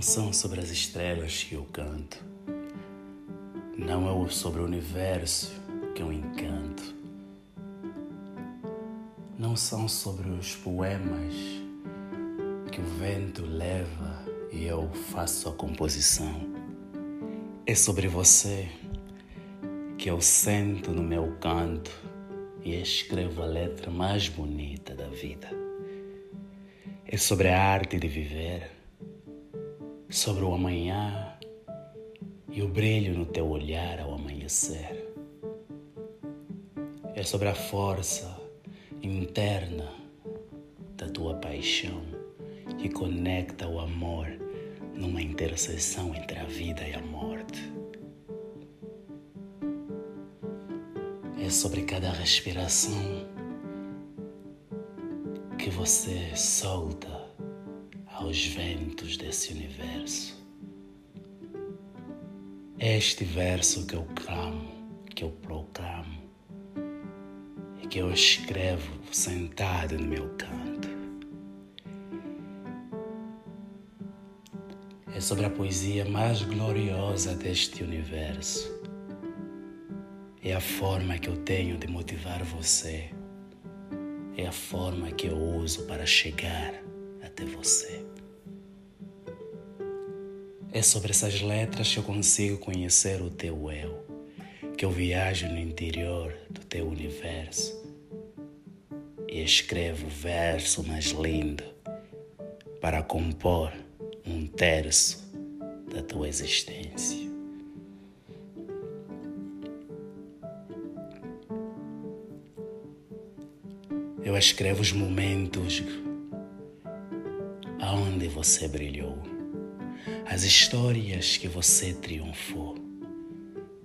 Não são sobre as estrelas que eu canto, não é sobre o universo que eu encanto, não são sobre os poemas que o vento leva e eu faço a composição. É sobre você que eu sento no meu canto e escrevo a letra mais bonita da vida. É sobre a arte de viver sobre o amanhã e o brilho no teu olhar ao amanhecer. É sobre a força interna da tua paixão que conecta o amor numa interseção entre a vida e a morte. É sobre cada respiração que você solta aos ventos desse universo. Este verso que eu clamo, que eu proclamo e que eu escrevo sentado no meu canto. É sobre a poesia mais gloriosa deste universo. É a forma que eu tenho de motivar você. É a forma que eu uso para chegar até você. É sobre essas letras que eu consigo conhecer o teu eu, que eu viajo no interior do teu universo e escrevo o verso mais lindo para compor um terço da tua existência. Eu escrevo os momentos aonde você brilhou as histórias que você triunfou.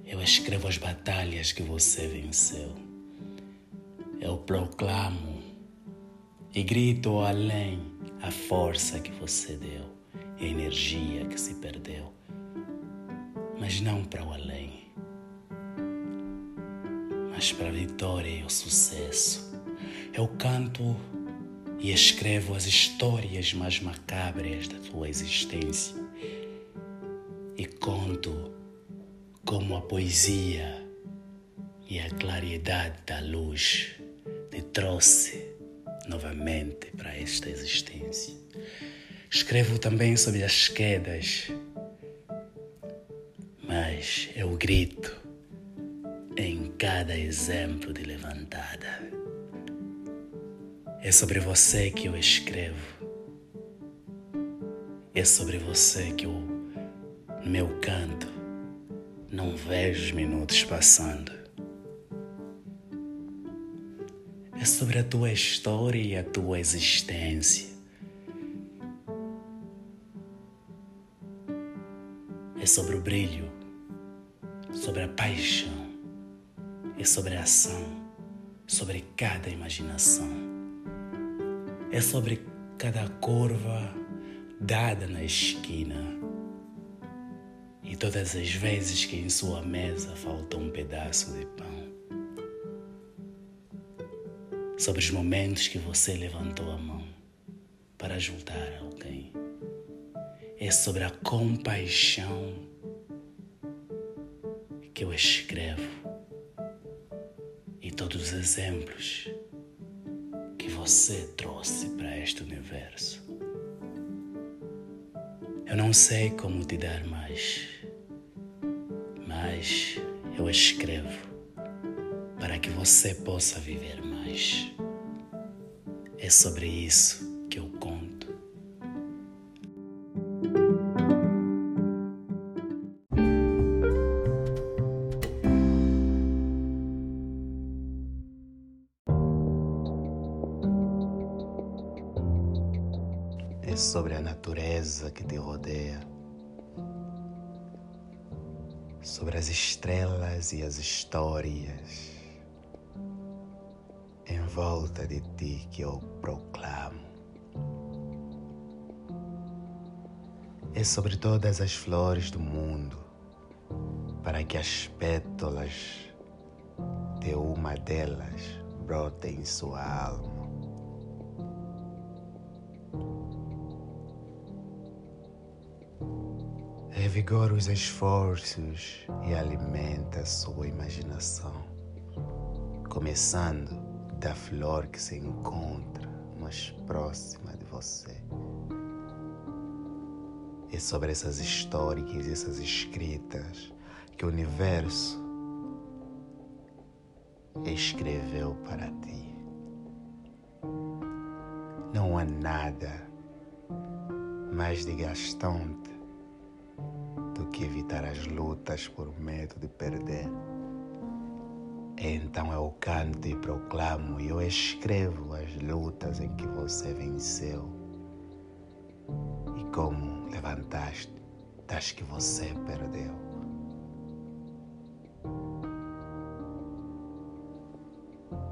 Eu escrevo as batalhas que você venceu. Eu proclamo e grito além a força que você deu a energia que se perdeu, mas não para o além, mas para a vitória e o sucesso. Eu canto e escrevo as histórias mais macabras da tua existência e conto como a poesia e a claridade da luz te trouxe novamente para esta existência. Escrevo também sobre as quedas, mas eu grito em cada exemplo de levantada. É sobre você que eu escrevo. É sobre você que eu no meu canto, não vejo os minutos passando. É sobre a tua história e a tua existência. É sobre o brilho, sobre a paixão, é sobre a ação, sobre cada imaginação. É sobre cada curva dada na esquina e todas as vezes que em sua mesa falta um pedaço de pão. Sobre os momentos que você levantou a mão para ajudar alguém. É sobre a compaixão que eu escrevo e todos os exemplos você trouxe para este universo. Eu não sei como te dar mais mas eu escrevo para que você possa viver mais. É sobre isso que eu conto. Que te rodeia sobre as estrelas e as histórias em volta de ti que eu proclamo. É sobre todas as flores do mundo, para que as pétalas de uma delas brotem em sua alma. Revigora os esforços e alimenta a sua imaginação, começando da flor que se encontra mais próxima de você. É sobre essas histórias, essas escritas que o universo escreveu para ti. Não há nada mais desgastante do que evitar as lutas por medo de perder. Então eu canto e proclamo e eu escrevo as lutas em que você venceu e como levantaste das que você perdeu.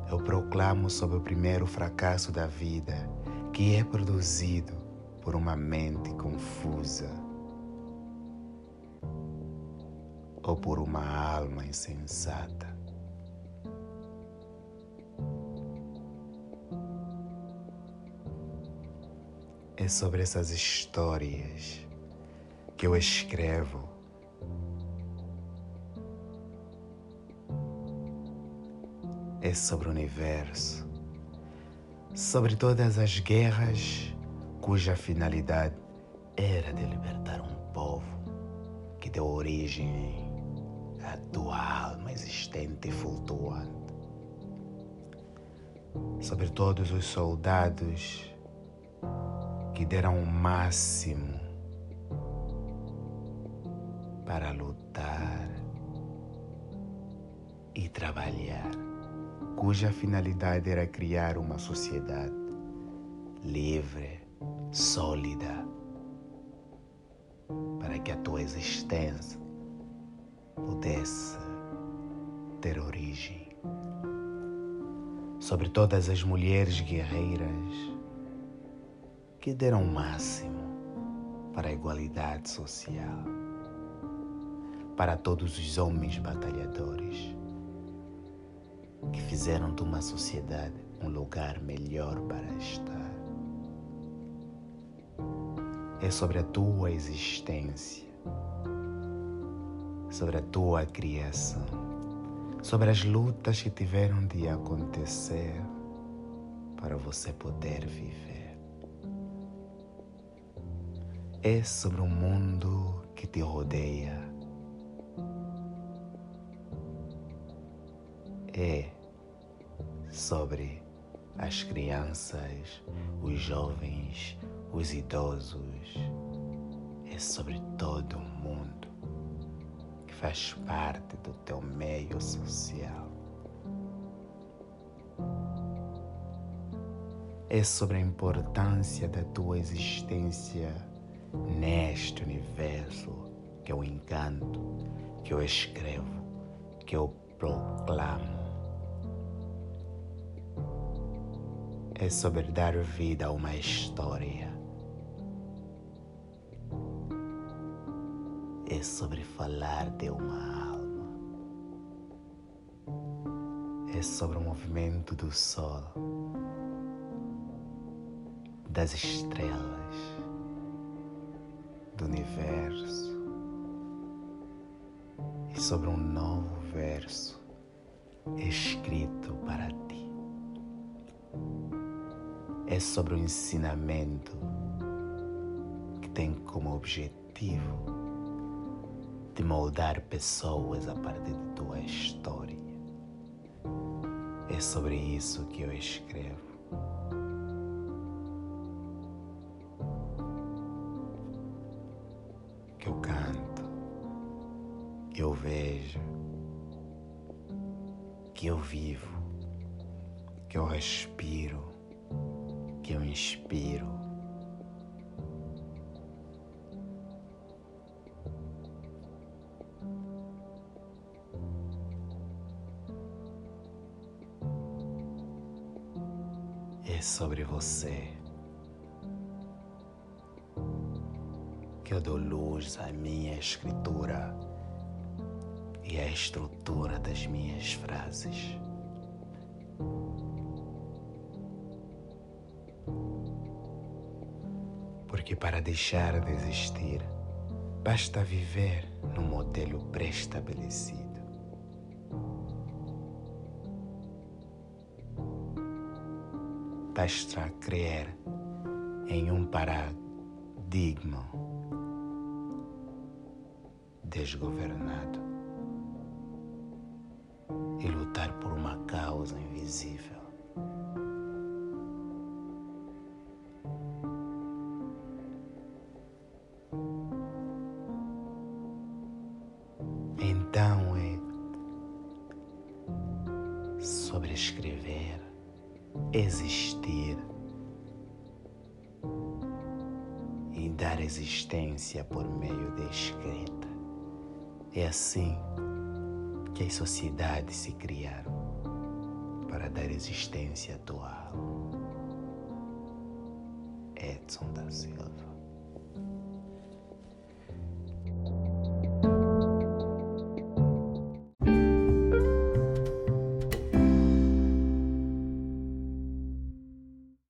Eu proclamo sobre o primeiro fracasso da vida que é produzido por uma mente confusa ou por uma alma insensata. É sobre essas histórias que eu escrevo. É sobre o universo sobre todas as guerras cuja finalidade era de libertar um povo que deu origem à tua alma existente e flutuante. Sobre todos os soldados que deram o máximo para lutar e trabalhar cuja finalidade era criar uma sociedade livre, sólida, para que a tua existência pudesse ter origem. Sobre todas as mulheres guerreiras que deram o máximo para a igualdade social, para todos os homens batalhadores que fizeram de uma sociedade um lugar melhor para estar. É sobre a tua existência, sobre a tua criação, sobre as lutas que tiveram de acontecer para você poder viver. É sobre o mundo que te rodeia. É sobre as crianças, os jovens, os idosos. É sobre todo o mundo faz parte do teu meio social. É sobre a importância da tua existência neste universo que eu encanto, que eu escrevo, que eu proclamo. é sobre dar vida a uma história. É sobre falar de uma alma. É sobre o movimento do sol, das estrelas, do universo e sobre um novo verso escrito para ti é sobre o ensinamento que tem como objetivo de moldar pessoas a partir de tua história. É sobre isso que eu escrevo. Que eu canto, que eu vejo, que eu vivo, que eu respiro que eu inspiro. Sobre você que eu dou luz à minha escritura e à estrutura das minhas frases. Porque para deixar de existir Basta viver no modelo pré-estabelecido. Basta crer em um paradigma desgovernado e lutar por uma causa invisível. Então é sobrescrever, existir existência por meio da escrita. É assim que as sociedades se criaram para dar existência atual. Edson da Silva